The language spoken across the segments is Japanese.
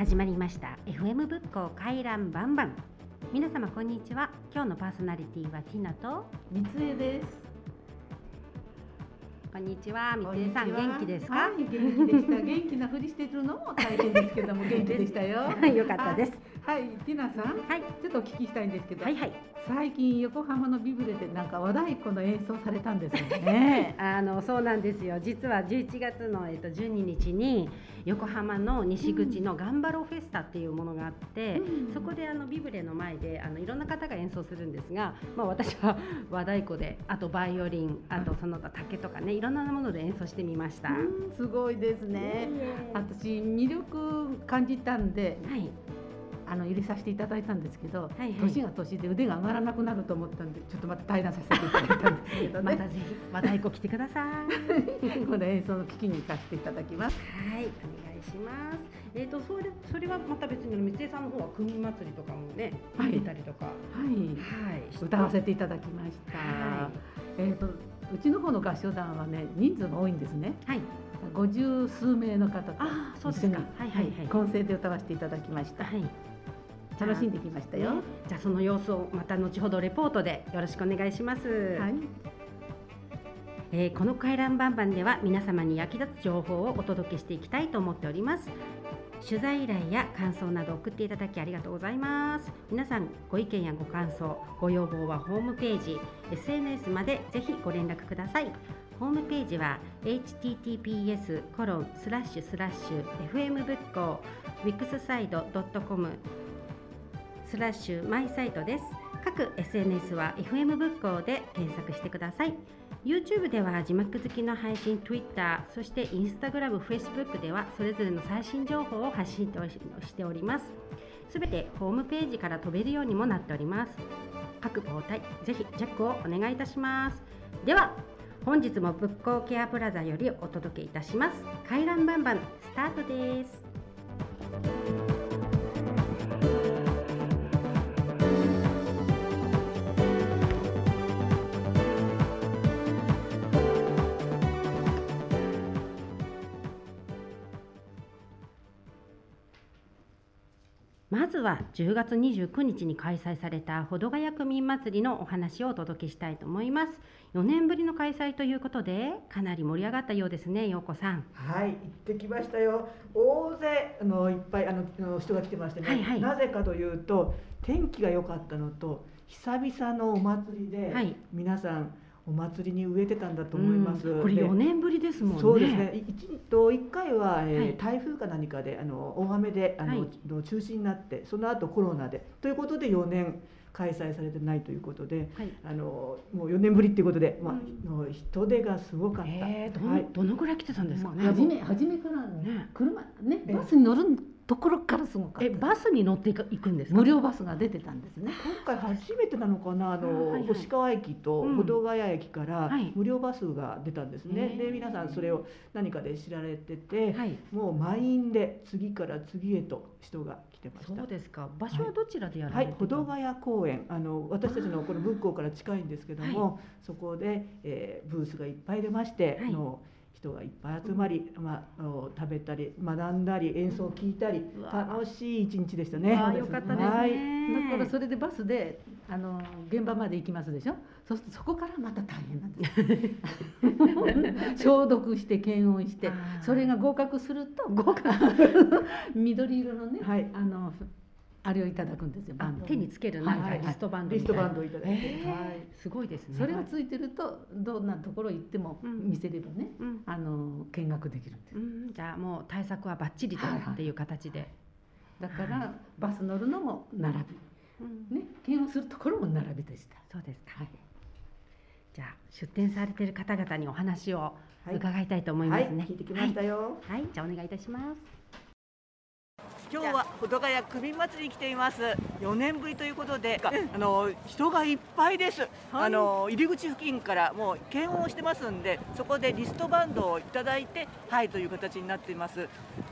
始まりました。FM 仏教回覧バンバン。皆様こんにちは。今日のパーソナリティはティナと。三江です。こんにちは。三江さん元気ですか、はい、元気でした。元気なふりしてるのも大変ですけども元気でしたよ。よかったですはい、はいティナさん、はいちょっとお聞きしたいんですけど、はいはい最近横浜のビブレでなんか和太鼓の演奏されたんですよね。あのそうなんですよ実は11月の、えっと、12日に横浜の西口のガンバロフェスタっていうものがあって、うんそこであのビブレの前であのいろんな方が演奏するんですが、まあ、私は 和太鼓であとバイオリンあとその他竹とかねいろんなもので演奏してみました。すごいですね。私魅力感じたんで、いあの入れさせていただいたんですけど、はいはい年が年で腕が上がらなくなると思ったんで、ちょっとまた対談させていただいたんですけどね。またぜひ和太鼓来てください。この演奏の聞きに行かせていただきます。はい、お願いします。えっ、と、それ、それはまた別に、三江さんの方は組祭りとかもね、はい出たりとか。はい。はい、歌わせていただきました。はえっ、とうちの方の合唱団はね人数が多いんですね。はい、五十数名の方とあーそうです一緒にかはいはいはい混声で歌わせていただきました。はい。楽しんできましたよ。ねじゃあ、その様子をまた後ほどレポートでよろしくお願いします。はい。えーこの回覧バンバンでは皆様に役立つ情報をお届けしていきたいと思っております取材依頼や感想など送っていただきありがとうございます皆さんご意見やご感想ご要望はホームページ SNS までぜひご連絡くださいホームページは https コロンスラッシュスラッシュ fm 仏教 wixside.com ススラッシュマイサイトです。各 SNS は FM 仏教で検索してください。YouTube では字幕付きの配信 Twitter そして Instagram、Facebook ではそれぞれの最新情報を発信しております。すべてホームページから飛べるようにもなっております。各媒体ぜひチェックをお願いいたします。では本日も仏教ケアプラザよりお届けいたします。回覧バンバンスタートです。まずは10月29日に開催された保土ヶ谷区民祭りのお話をお届けしたいと思います。4年ぶりの開催ということでかなり盛り上がったようですね陽子さん。はい、行ってきましたよ。大勢あのいっぱいあの人が来てましてね、はいはい。なぜかというと天気が良かったのと久々のお祭りで、はい。皆さんお祭りに植えてたんだと思います。うん。これで4年ぶりですもんね。そうですね。い一と一回は、えーはい。台風か何かであの大雨であの、はい。の中止になって、その後コロナで。ということで4年開催されてないということで。はい。あのもう4年ぶりっていうことで、まあうん。の人手がすごかった。えーどの,、はい。どのぐらい来てたんですかね、初め初めからね。車ねええバスに乗るところからすごかった。えバスに乗っていく行くんですか？無料バスが出てたんですね。今回初めてなのかな？あの、あはいはい。星川駅とうん。保土ヶ谷駅からはい。無料バスが出たんですね、へー。で皆さんそれを何かで知られてて、はい。もう満員で次から次へと人が来てました。そうですか。場所はどちらでやらはい。れて、保土ヶ谷公園。あの私たちのこの仏校から近いんですけども、そこで、えーブースがいっぱい出まして、はい。あの人がいっぱい集まり、まあ食べたり学んだり演奏を聞いたり楽しい一日でしたね。あーよかったですね、はい。だからそれでバスであの現場まで行きますでしょ。そうするとそこからまた大変なんです。消毒して検温してそれが合格すると合格。緑色のね、はい。あのあれをいただくんですよバあンド。手につけるなんかリストバンドリストバンドをいただいて、すごいですね。それがついてるとどんなところ行ってもうん。見せればね、うん。あの見学できるんですう。ん、じゃあもう対策はバッチリとっていう形で、だからバス乗るのも並び。うん。ね検温するところも並びでした。そうですか、じゃあ出店されている方々にお話をはい。伺いたいと思いまはい。すね、聞いてきましたよ。はい、はい。じゃあお願いいたします今日は保土ヶ谷区民祭りに来ています。4年ぶりということで、あの人がいっぱいです、あの入り口付近からもう検温をしてますんでそこでリストバンドをいただいてはいという形になっています。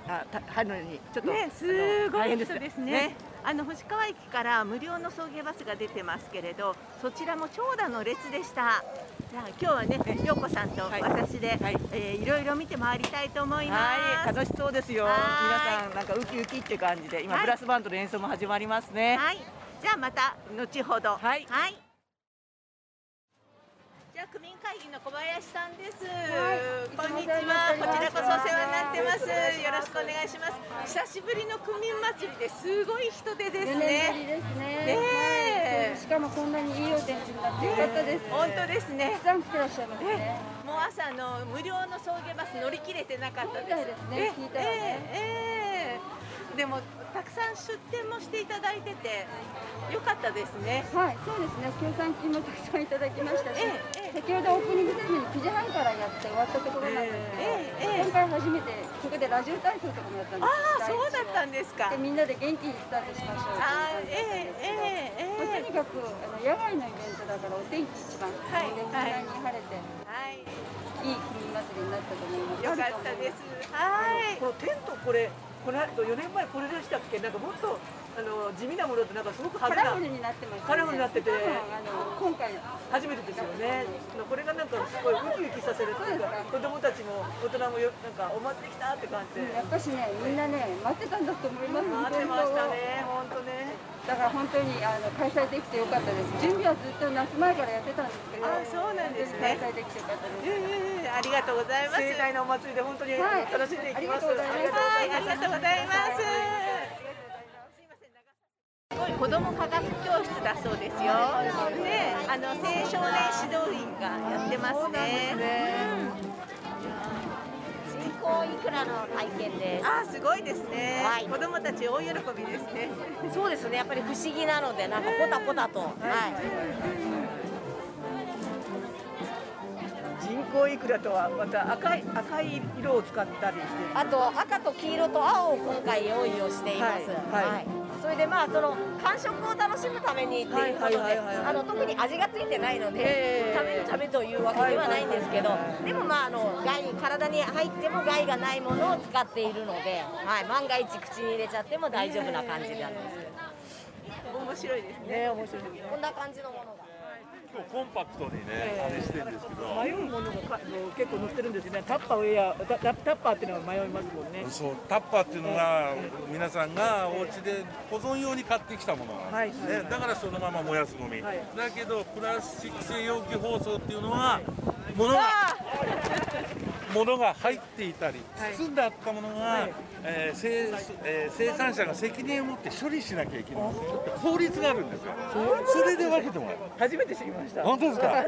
あた入るのにちょっと、ねすごい人ですねあの星川駅から無料の送迎バスが出てますけれどそちらも長蛇の列でした。じゃあ今日はね陽子さんとはい。私で、はい。えーいろいろ見て回りたいと思います、はい、楽しそうですよ。は皆さんなんかウキウキって感じで、今はい。ブラスバンドの演奏も始まりますね。はい、じゃあまた後ほど。はいじゃあ区民会議の小林さんです。いこんにちは。こちらこそお世話になってます。よろしくお願いします。久しぶりの区民祭りですごい人手です4年ぶね。りですね。はいしかもこんなにいいお天気になってよかったです。本当ですねたく。さん来てらっしゃいますね。もう朝あの無料の送迎バス乗り切れてなかったです。ね聞いたらねええええでもたくさん出店もしていただいててよかったですね。はい、そうですね。協賛金もたくさんいただきましたし、ええええ先ほどオープニングセレモニー9時半からやって終わったところなんですけど、ええええ今回初めてそこでラジオ体操とかもやったんです。ああそうだったんでですか。でみんなで元気にスタートしましょうって感じだったんですけど、まあとにかくあの野外のイベントだからお天気一番、はいでみんなに晴れて、はい。いい区民祭りになったと思います。よかったです。はい。このテントこれこの4年前これでしたっけ？なんかもっとあの地味なものってなんかすごくカ派手なラフルになってます、ね。カラフルになってて今回初めてですよね。これがなんかすごいウキウキさせるっていうか子供たちも大人もよなんかお祭り来たって感じで。やっぱしねみんなね待ってたんだと思います。待ってましたね本当ねだから本当にあの開催できてよかったです。準備はずっと夏前からやってたんですけど、あそうなんですね開催できてよかったです。ええありがとうございます。盛大なお祭りで本当にはい楽しんでいきます、ありがとうございますはい、ありがとうございます。すごい子ども科学教室だそうですよ。ね、あの青少年指導員がやってますね。人工いくらの体験です。あー、すごいですね。はい子どもたち大喜びですね。そうですね。やっぱり不思議なので、なんかポタポタと。はい。人工いくらとはまた赤い赤い色を使ったりしてあと赤と黄色と青を今回用意をしています。はいはいそれでまあその感触を楽しむためにっていうことで、特に味がついてないので、ええ。食べるためというわけではないんですけど、でもまああの害体に入っても害がないものを使っているので、はい万が一口に入れちゃっても大丈夫な感じなんですけど、面白いですね。ね面白い。こんな感じのものが。今日コンパクトにね、あれしてるんですけど、迷うものがかあの結構載ってるんですよね。タッパーウェアタッパーっていうのは迷いますもんね。そうタッパーっていうのが皆さんがお家で保存用に買ってきたものなんですね、はい。だからそのまま燃やすゴミ、はい。だけどプラスチック製容器包装っていうのは物が物が入っていたりはい。包んであったものが、はい。えー生えー生産者が責任を持って処理しなきゃいけない。法律があるんですよ。それで分けてもらう。初めて知りました。本当ですか？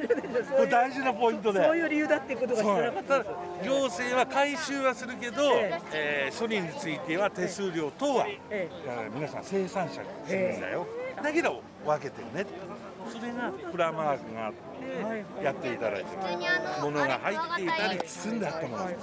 これ大事なポイントで。そういう理由だっていうことが知らなかったんですよ。行政は回収はするけど、ええ。ー処理については手数料等は、ええ。えー皆さん生産者にするんだよ、だけど分けてね。それがプラマークがあってやっていただいて物が入っていたり包んであったもの、はい。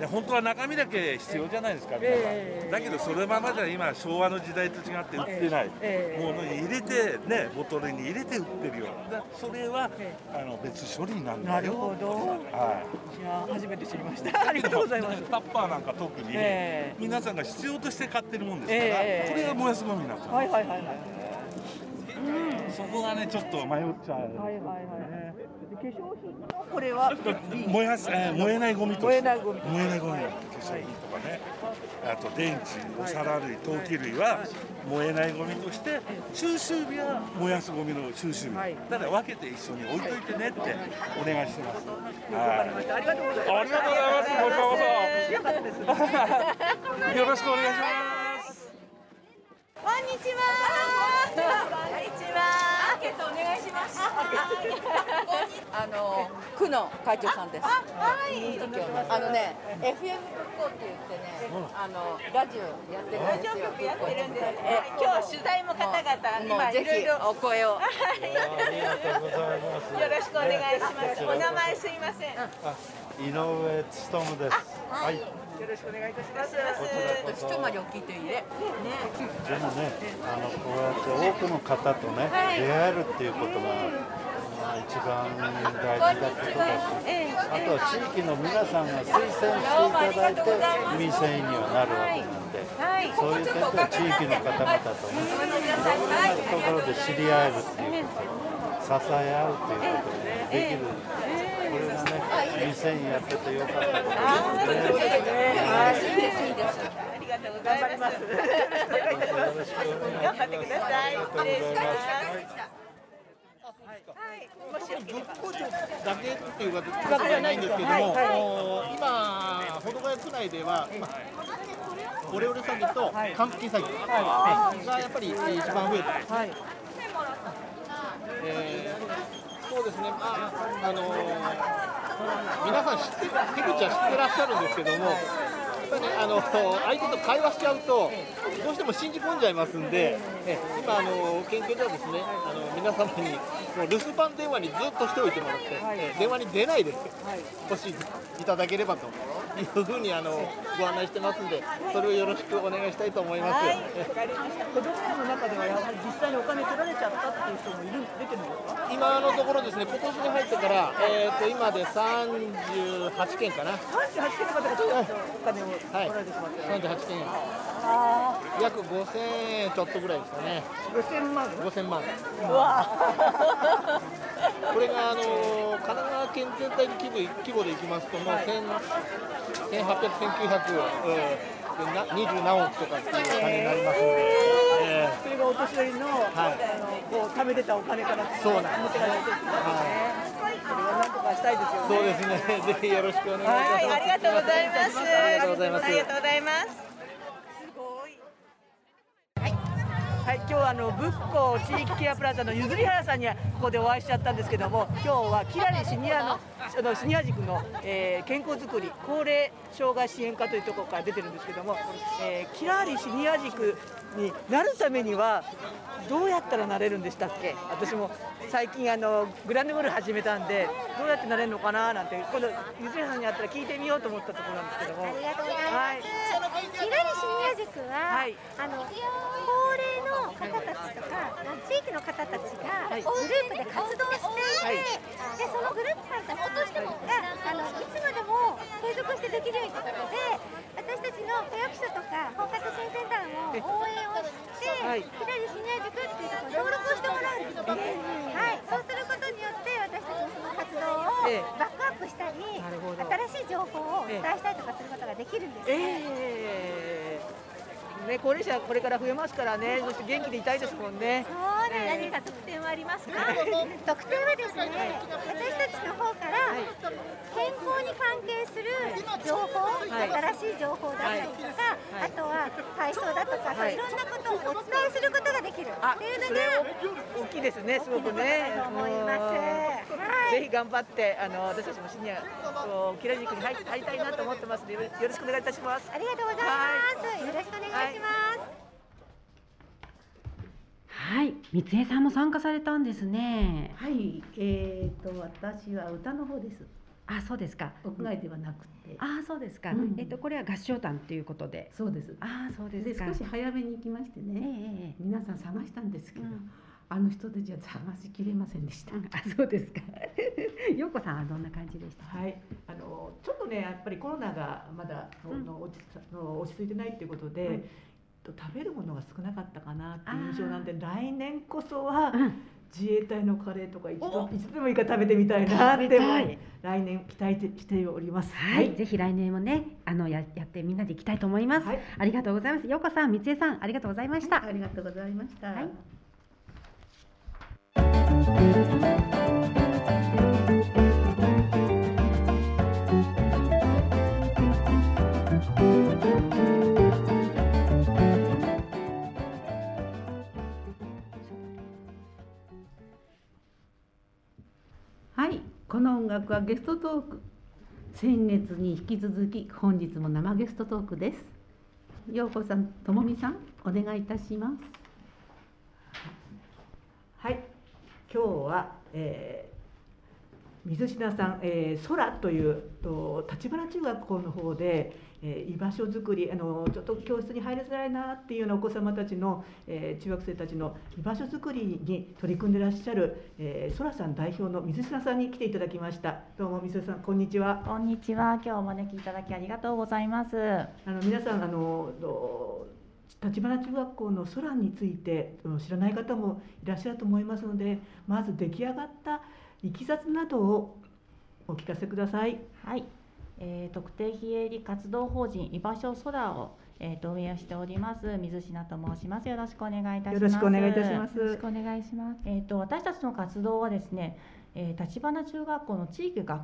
で本当は中身だけ必要じゃないですか、ええだけどそれままでは今昭和の時代と違って売ってない、ええものに入れてねボトルに入れて売ってるような。だそれは、えあの別処理なんだよ。なるほど。はい。いや初めて知りました。ありがとうございます。タッパーなんか特に、ええ。皆さんが必要として買ってるもんですから、ええ。これが燃やすゴミになっちゃう、はいはいはいはいそこがねちょっと迷っちゃう、はいはいはい。で化粧品のこれは？燃やす、えー燃えないゴミとして。燃えないゴミ燃えないゴミ。化粧品とかね、あと電池お皿類陶器類は燃えないゴミとして収集日は燃やすゴミの収集日、はい。ただ分けて一緒に置いといてねってお願いしてます、わかりましたありがとうございます。ありがとうございます。よろしくお願いします。こんにちは。ットお願いします。あの区の会長さんです。はい。あのね、FM 復興って言ってね、あのラジオやってるんラジオですよ。局やってるんです。え今日は取材も方々も今いろいろ。お声を。よろしくお願いします。お名前すいません。井上勉です。はい。よろしくお願いいたします。一回り大きいといいね。でもね、あのこうやって多くの方とね、出会えるっていうことが、まあ、一番大事だってことだし、あとは地域の皆さんが推薦していただいて、民生委員にはなるわけなんで、はい。そういう点では地域の方々とね、いろんなところで知り合えるっていうこと、支え合うっていうことができる。これがね、店にやっててよかったですね。はい、いですいいです。ありがとうございます。頑張ってください。失礼します。はい、もしよければ。だけっていうわけじゃないんですけども、はいはい今、保土ヶ谷区内では、まあ、オレオレ詐欺と還付金詐欺はいがやっぱり一番増えてます。はい。えーそうですね、まああのー皆さん知って手口は知ってらっしゃるんですけども、やっぱりね、あの相手と会話しちゃうと、どうしても信じ込んじゃいますんで、え今、あの研究ではですね、あの皆様にもう留守番電話にずっとしておいてもらって、電話に出ないで少しいいただければと。いうふうにあのご案内してますんで、それをよろしくお願いしたいと思います。はい、えわかりました。子供園の中ではやはり実際にお金取られちゃったっていう人もいる出てるんですか？今のところですね、今年に入ってから、えー、と今で38件かな。38件の方がちょっとお金をはい、取られてしまった。38件。あ約5000円ちょっとぐらいですかね。5000万？5000万。うわこれがあのー神奈川県全体の規模規模でいきますともう1000 1800、1900、えー、でな20何億とかっていう感じになりますので、えそれがお年寄りの、はいあのこう貯めてたお金からそうなんです持ってかれてるんですね。それはなんとかしたいですよね。ーそうですね、ぜひよろしくお願いいたします。はい、ありがとうございます。ありがとうございます。ありがとうございます。すごい。はい、今日はあの仏光地域ケアプラザのゆずり原さんにはここでお会いしちゃったんですけども、今日はキラリシニアのあのシニア塾の、えー健康づくり高齢障害支援課というところから出てるんですけども、えーキラリシニア塾になるためにはどうやったらなれるんでしたっけ？私も最近あのグランドブル始めたんでどうやってなれるのかななんて今度ゆずり原さんに会ったら聞いてみようと思ったところなんですけども。ありがとうございます。はいキラリシニア塾は、はいあの方たちとか、地域の方たちがはい。グループで活動していて、はい。でそのグループさんたちがあのいつまでも継続してできるようにということで、私たちの区役所とか包括支援センターの応援をして、はい。キラリシニア塾っていうところに登録をしてもらうんですね。はい、そうすることによって私たちのその活動をええ。バックアップしたり、新しい情報をお伝えしたりとかすることができるんですえね。ーね、高齢者これから増えますからね、そして元気でいたいですもんね。そうね、えー何か特典はありますか？特典はですね、私たちの方から健康に関係する情報、はい新しい情報だったりとか、はいあとは体操だとか、はいいろんなことをお伝えすることができるあっていうのが大きいですね、すごくね。と思いますうんぜひ頑張って、あの私たちもシニア、こうキラ塾に入入りたいなと思ってますので、よろよろしくお願いいたします。ありがとうございます。よろしくお願いします。はい、三江さんも参加されたんですね。はい、えー、と私は歌の方です。あ、そうですか。屋外ではなくて。あ、そうですか。うんえっとこれは合唱団ということで。そうです。あ、そうですでか。少し早めに行きましてね、皆さん探したんですけど、あの人たちは探しきれませんでした。あ、そうですか。ようこさんはどんな感じでした？はい、あのちょっとねやっぱりコロナがまだ、の落ちの落ち着いてないっていうことで、うんと食べるものが少なかったかなっていう印象なんで来年こそは自衛隊のカレーとか一度一度でもいいから食べてみたいなって来年期待しております。はい、ぜひ来年もね、あのややってみんなで行きたいと思います。ありがとうございます。ようこさん、三江さん、ありがとうございました。ありがとうございました。学はゲストトーク。先月に引き続き本日も生ゲストトークです。ようこさん、ともみさん、お願いいたします。はい、今日は、え水品さん、えー、空というと立花中学校の方で、えー、居場所づくりあのちょっと教室に入りづらいなっていうようなお子様たちの、えー、中学生たちの居場所づくりに取り組んでいらっしゃる、えー、空さん代表の水品さんに来ていただきました。どうも水品さんこんにちは。こんにちは。今日お招きいただきありがとうございます。あの皆さんあの立花中学校の空について知らない方もいらっしゃると思いますのでまず出来上がったいきさつなどをお聞かせください。はい、えー、特定非営利活動法人居場所空をえーと、運営しております水品と申します。よろしくお願いいたします。よろしくお願いいたします。よろしくお願いします。えっ、ー、と私たちの活動はですね、えー、立花中学校の地域学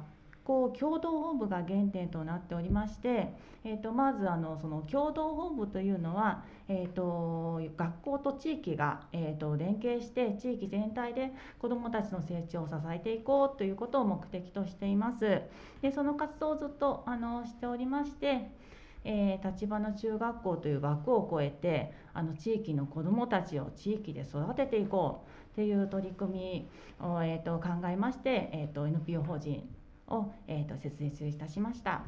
校共同本部が原点となっておりまして、えーと、まずあのその共同本部というのは、えーと、学校と地域が、えーと、連携して地域全体で子どもたちの成長を支えていこうということを目的としています。でその活動をずっとあのしておりましてえー、立花中学校という枠を超えてあの地域の子どもたちを地域で育てていこうという取り組みを、えーと、考えまして、えーと NPO 法人を、えーと、設立いたしました。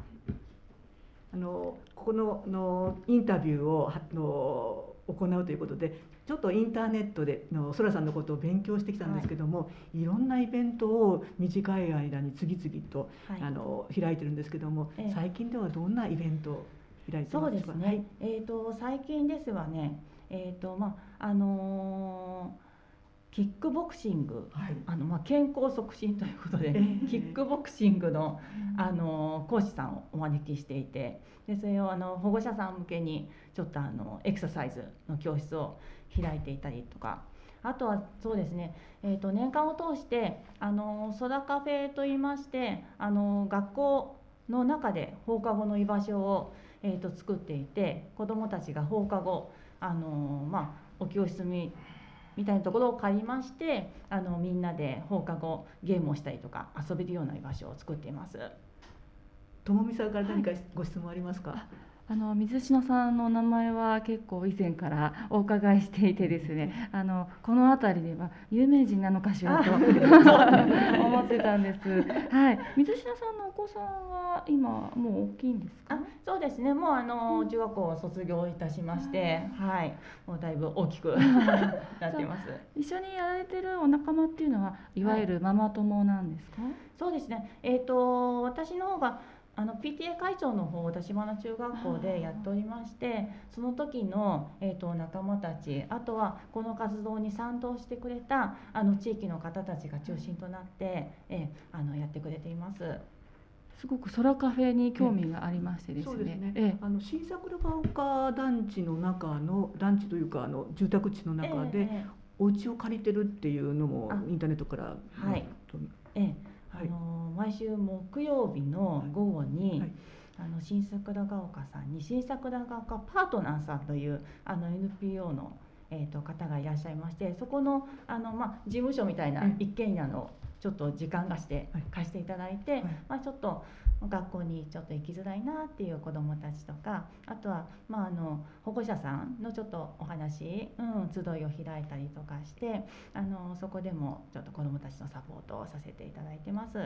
あのここののインタビューをの行うということでちょっとインターネットでのそらさんのことを勉強してきたんですけども、はい、いろんなイベントを短い間に次々と、はい、あの開いてるんですけども、えー、最近ではどんなイベントを開いてますか？そうですね、はい、えーと、最近ですはね、えーとまああのーキックボクシング、はい、あのまあ健康促進ということで、えー、キックボクシングのあの講師さんをお招きしていてでそれをあの保護者さん向けにちょっとあのエクササイズの教室を開いていたりとかあとはそうですね、えー、と年間を通してあのソダカフェといいましてあの学校の中で放課後の居場所を、えー、と作っていて子どもたちが放課後あの、まあ、お教室にみたいなところを借りましてあのみんなで放課後ゲームをしたりとか遊べるような居場所を作っています。ともみさんから何かご質問ありますか、はいあの水篠さんの名前は結構以前からお伺いしていてですねあのこの辺りでは有名人なのかしらと 思ってたんです。はい、水篠さんのお子さんは今もう大きいんですか？そうですね。もうあの中学校を卒業いたしまして、はい、もうだいぶ大きく なってます。一緒にやられてるお仲間っていうのはいわゆるママ友なんですか？はい、そうですね。えっ、ー、と私の方があの PTA 会長の方を立花中学校でやっておりましてその時の、えーと、仲間たちあとはこの活動に賛同してくれたあの地域の方たちが中心となって、えー、あのやってくれています。すごく空カフェに興味がありましてですね。ねええ、あの新桜ヶ丘団地の中の団地というかあの住宅地の中で、え、お家を借りてるっていうのもインターネットから、はい。ええ。あの毎週木曜日の午後に、はい、あの新桜ヶ丘さんに新桜ヶ丘パートナーさんというあの NPO の、えーと、方がいらっしゃいましてそこのあの、まあ、事務所みたいな一軒家のちょっと時間貸して貸していただいて、まあ、ちょっと学校にちょっと行きづらいなっていう子どもたちとかあとは、まあ、あの保護者さんのちょっとお話、うん、集いを開いたりとかしてあのそこでもちょっと子どもたちのサポートをさせていただいてます。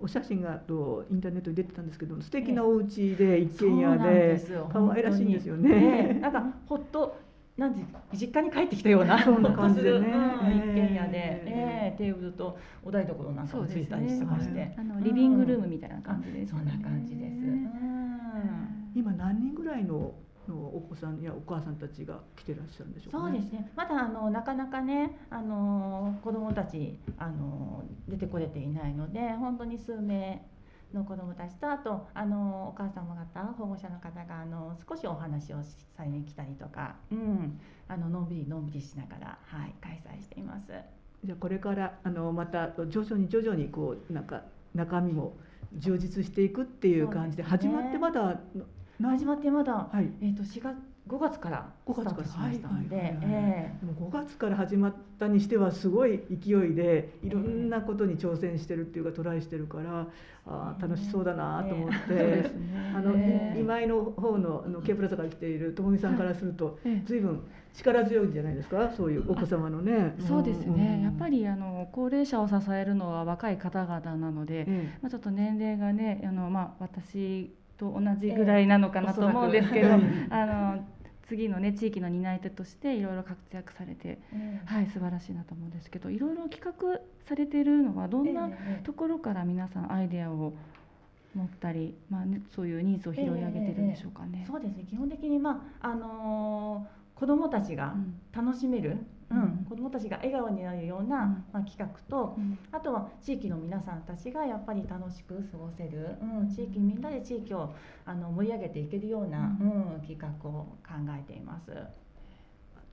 お写真がとインターネットに出てたんですけど素敵なお家で一軒家で可愛らしいんですよね。なんかほっとなんで実家に帰ってきたような感じでね、一軒家で、えー、テーブルとお台所なんかもついたりしてまして、ね、あのリビングルームみたいな感じで。す、そんな感じです。今何人ぐらいののお子さんやお母さんたちが来てらっしゃるんでしょうか、ね、そうですね。まだあのなかなかね、あの子供たちあの出てこれていないので、本当に数名の子どもたちとあとあのお母様方保護者の方があの少しお話をされに来たりとか、うん、あののんびりのんびりしながら、はい、開催しています。じゃあこれからあのまた徐々に徐々にこうなんか中身も充実していくっていう感じで始まってまだ始まってまだ、はい、えっ、ー、と4月5月からスタートしましたので5月か。ら始まったにしてはすごい勢いでいろんなことに挑戦してるっていうかトライしてるからあ楽しそうだなと思って、あの今前の方のあのケープラザから来ているともみさんからすると、ずい。ぶん力強いんじゃないですか？そういうお子様のね。そうですね、やっぱりあの高齢者を支えるのは若い方々なので、まあ、ちょっと年齢がねあの、まあ、私と同じぐらいなのかなと思うんですけど、あの次のね地域の担い手としていろいろ活躍されて、はい素晴らしいなと思うんですけどいろいろ企画されてるのはどんなところから皆さんアイデアを持ったり、まあね、そういうニーズを拾い上げてるんでしょうかね。そうですね。基本的に、まああのー子どもたちが楽しめる、うんうん、子どもたちが笑顔になるような、まあ、企画と、あとは地域の皆さんたちがやっぱり楽しく過ごせる、うん、地域みんなで地域をあの盛り上げていけるような、うん企画を考えています。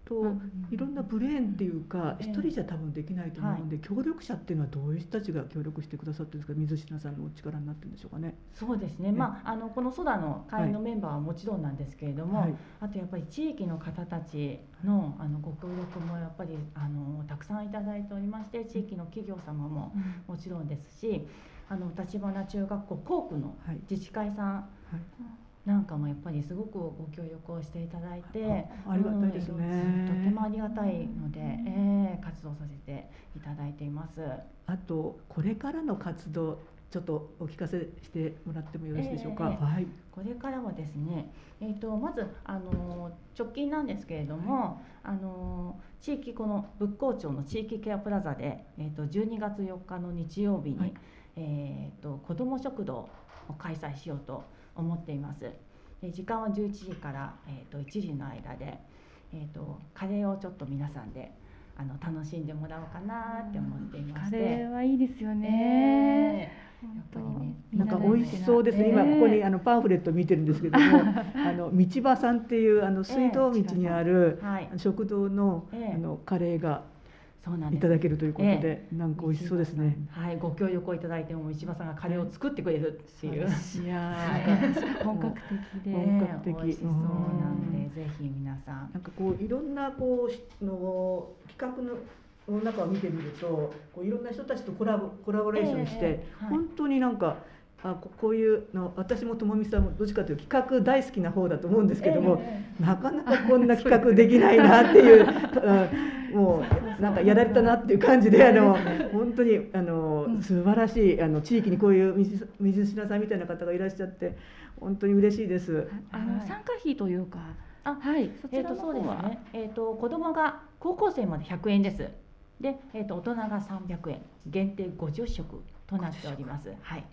といろんなブレーンっていうか一人じゃ多分できないと思うんで、協力者っていうのはどういう人たちが協力してくださってるんですか？水品さんのお力になってるんでしょうかね。そうですね、まあ、あのこのソダの会員のメンバーはもちろんなんですけれども、はい、あとやっぱり地域の方たちのあのご協力もやっぱりあのたくさんいただいておりまして地域の企業様ももちろんですし、あの立花中学校校区の自治会さん、はいなんかもやっぱりすごくご協力をしていただいてありがたいですね、とてもありがたいので、えー、活動させていただいています。あとこれからの活動ちょっとお聞かせしてもらってもよろしいでしょうか？えー、はい。これからはですね、えっ、ー、とまずあの直近なんですけれども、はい、あの地域この仏光町の地域ケアプラザでえっ、ー、と12月4日の日曜日に、はい、えっ、と子ども食堂を開催しようと思っています。で時間は11時から、えーと、1時の間で、えーと、カレーをちょっと皆さんであの楽しんでもらおうかなって思っていまして。カレーはいいですよね、え。ー、やっぱりね。なんか美味しそうですね、今ここにあのパンフレット見てるんですけども あの道場さんっていうあの水道道にある、食堂の,、あのカレーがいただけるということで、えなんか美味しそうですね。はい、ご協力をいただいても石破さんがカレーを作ってくれるっていう。いや、本格的で本格的。美味しそうなんで、ぜひ皆さん。なんかこういろんなこうの企画の。の中を見てみるとこういろんな人たちとコラボコラボレーションして、えーはい、本当になんかあこういうの私もともみさんもどっちかというと企画大好きな方だと思うんですけども、えー、なかなかこんな企画できないなっていう もうなんかやられたなっていう感じであの本当にあの素晴らしいあの地域にこういう水水品さんみたいな方がいらっしゃって本当に嬉しいです。あの参加費というかあはい。えー、とそうですね。えっ、ー、と子供が高校生まで100円です。で、えー、と大人が300円。限定50食となっております。はい、はい。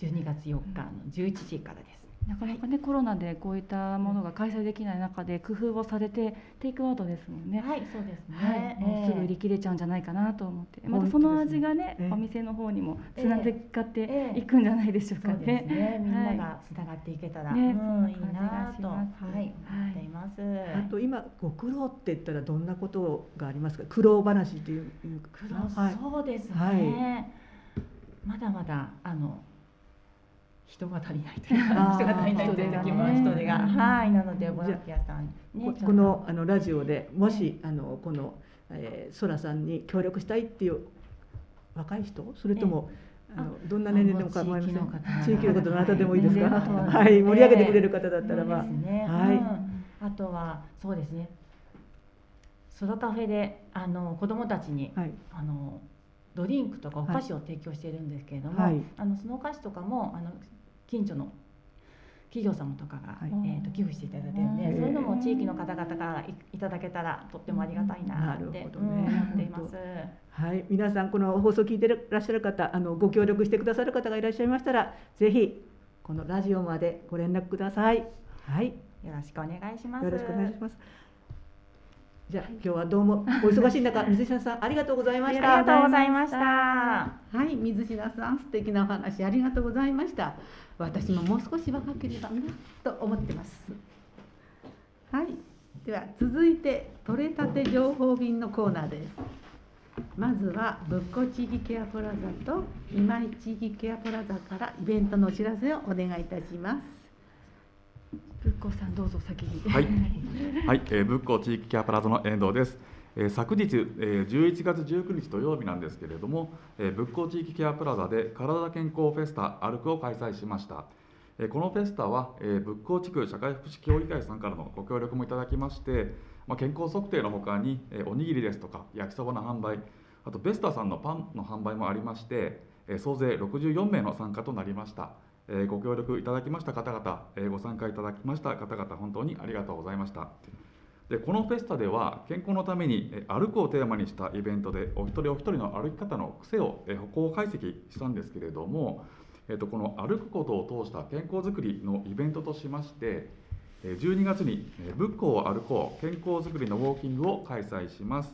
12月4日の11時からです。なかなかね、はい、コロナでこういったものが開催できない中で工夫をされてテイクアウトですもんね。はい、そうですね。はい、もうすぐ売り切れちゃうんじゃないかなと思って、えー、またその味がね、えー、お店の方にもつながっていくんじゃないでしょうかね。えー、ね。みんながつながっていけたら、ね、うん、いいなと、はい、思っています。あと今ご苦労って言ったらどんなことがありますか？苦労話っていう苦労、はい、そうですね。はい、まだまだあの。人が足りないという人が足りないという時も人手が、はいなのでボランティアさん、ね、このあのラジオでもしあのこの、えー、ソラさんに協力したいっていう若い人？それとも、あのどんな年齢でも構いません？地域の方どなたで。もいいですか、はい、盛り上げてくれる方だったらば、ね、はい、あとはそうですね。ソロカフェであの子どもたちに、はい、あのドリンクとかお菓子を提供しているんですけれども、はい、あのそのお菓子とかもあの近所の企業様とかが、はい、えーと、寄付していただいてるので、そういうのも地域の方々からいただけたらとってもありがたいなって、ね、思っています。はい、皆さんこの放送を聞いてらっしゃる方、あのご協力してくださる方がいらっしゃいましたら、ぜひこのラジオまでご連絡ください。はい、よろしくお願いします。よろしくお願いします。じゃあ今日はどうも お忙しい中水品さんありがとうございました。ありがとうございました。はい水品さん素敵なお話ありがとうございました。私ももう少し若ければなと思ってます。はい、では続いて取れたて情報便のコーナーです。まずは仏光地域ケアプラザと今井地域ケアプラザからイベントのお知らせをお願いいたします。仏光さんどうぞ先に。はい、はい、えー、仏光地域ケアプラザの遠藤です。えー、昨日、えー、11月19日土曜日なんですけれども、えー、仏光地域ケアプラザで体健康フェスタ歩くを開催しました、このフェスタは仏光地区社会福祉協議会さんからのご協力もいただきまして健康測定のほかにおにぎりですとか焼きそばの販売あとベスタさんのパンの販売もありまして総勢64名の参加となりましたえご協力いただきました方々えご参加いただきました方々本当にありがとうございました。でこのフェスタでは健康のために歩くをテーマにしたイベントでお一人お一人の歩き方の癖を歩行解析したんですけれどもえー、とこの歩くことを通した健康づくりのイベントとしまして12月に仏教を歩こう健康づくりのウォーキングを開催します。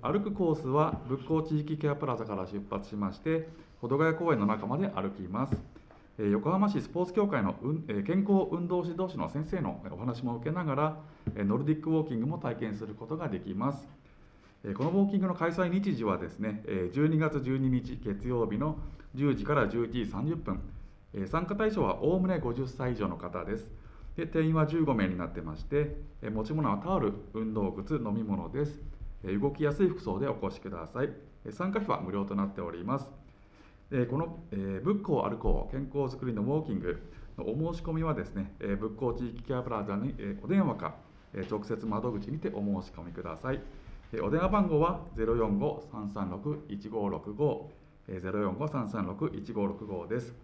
歩くコースは仏教地域ケアプラザから出発しまして保土ヶ谷公園の中まで歩きます。横浜市スポーツ協会の健康運動指導士の先生のお話も受けながらノルディックウォーキングも体験することができます。このウォーキングの開催日時はですね12月12日月曜日の10時から11時30分参加対象はおおむね50歳以上の方です。で定員は15名になってまして持ち物はタオル運動靴飲み物です。動きやすい服装でお越しください。参加費は無料となっております。この仏教歩こう健康づくりのウォーキングのお申し込みはですね仏教地域ケアプラザにお電話か直接窓口にてお申し込みくださいお電話番号は045-336-1565 0453361565です。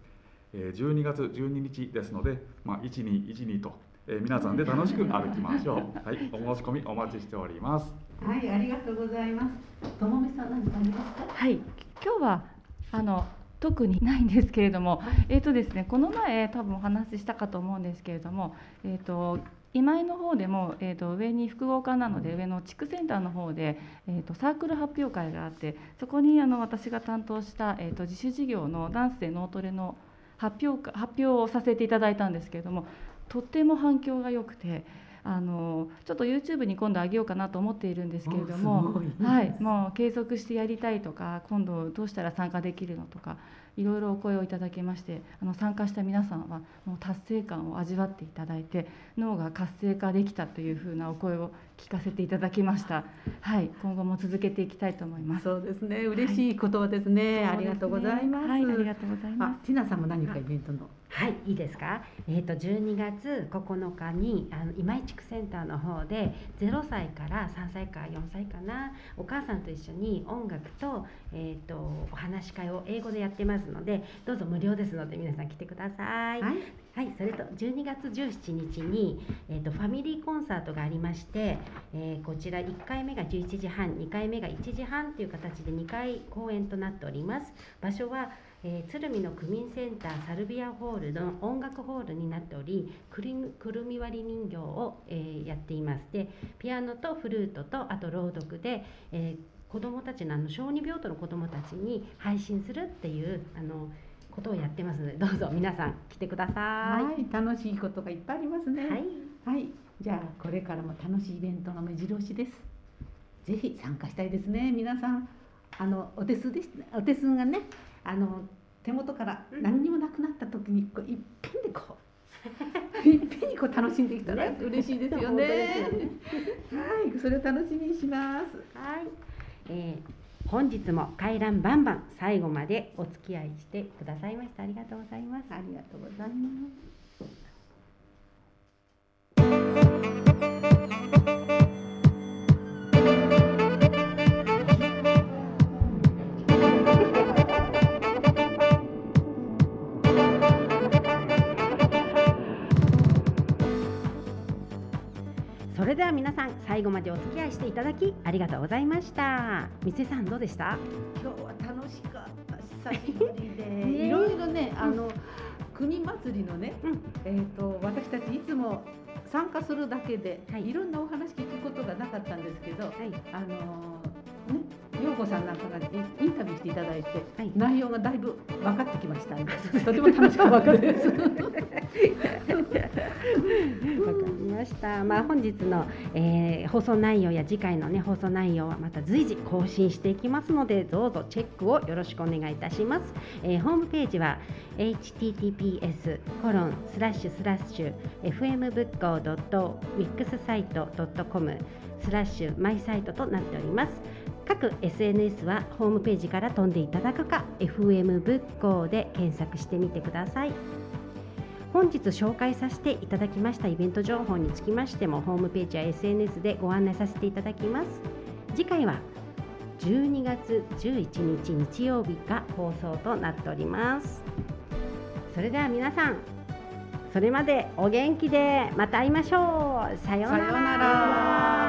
12月12日ですので、まあ、1212と、えー、皆さんで楽しく歩きましょう。はい、お申し込みお待ちしております。はい、ありがとうございます。ともみさん何かありますか？はい、今日はあの特にないんですけれども、え、ー、とですね、この前多分お話ししたかと思うんですけれども、え、ー、と今井の方でも、えーと、上に複合館なので上の地区センターの方で、えーと、サークル発表会があってそこにあの私が担当した、えーと、自主事業のダンスで脳トレの発表発表をさせていただいたんですけれどもとっても反響が良くて。あのちょっと YouTube に今度あげようかなと思っているんですけれども、はい、もう継続してやりたいとか今度どうしたら参加できるのとかいろいろお声をいただきましてあの参加した皆さんはもう達成感を味わっていただいて脳が活性化できたというふうなお声を聞かせていただきました。はい、今後も続けていきたいと思います。そうですね、嬉しい言葉ですね。はい、ありがとうございます。はい、ありがとうございます。ティナさんも何かイベントの？はい、いいですか？えっ、ー、と12月9日にあの今井地区センターの方で0歳から3歳か4歳かなお母さんと一緒に音楽とえっ、ー、とお話し会を英語でやってますので、どうぞ無料ですので皆さん来てください。はい、はい、それと12月17日にえ、ー、とファミリーコンサートがありまして、えー、こちら1回目が11時半、2回目が1時半という形で2回公演となっております。場所はえー、鶴見の区民センターサルビアホールの音楽ホールになっておりくるみ割り人形を、えー、やっていますでピアノとフルートとあと朗読で、えー、子どもたちのあの小児病棟の子どもたちに配信するっていうあのことをやってますのでどうぞ皆さん来てください、はい、楽しいことがいっぱいありますね。はい、はい、じゃあこれからも楽しいイベントの目白押しです。ぜひ参加したいですね。皆さんあのお手数ですお手数がねあの手元から何にもなくなった時にこういっぺんでこう いっぺんにこう楽しんできたら嬉しいですよね。はい、それを楽しみにします。はい、えー、本日も回覧バンバン最後までお付き合いしてくださいましたありがとうございます。ありがとうございます。は皆さん最後までお付き合いしていただきありがとうございました。三瀬さんどうでした？今日は楽しかった。久しぶりで。いろいろねあの、国祭りのね、うん、えっ、と私たちいつも参加するだけで、はい、いろんなお話聞くことがなかったんですけど、はい、あのね陽子さんなんかがインタビューしていただいて、はい、内容がだいぶ分かってきました とても楽しかったです。わかりました。まあ本日の、えー、放送内容や次回のね放送内容はまた随時更新していきますのでどうぞチェックをよろしくお願いいたします。えー、ホームページは https コロンスラッシュスラッシュ fm 仏教 .wixsite.com スラッシュマイサイトとなっております。各 SNS はホームページから飛んでいただくか FM 仏教で検索してみてください。本日紹介させていただきましたイベント情報につきましてもホームページや SNS でご案内させていただきます。次回は12月11日日曜日が放送となっております。それでは皆さんそれまでお元気でまた会いましょう。さようなら。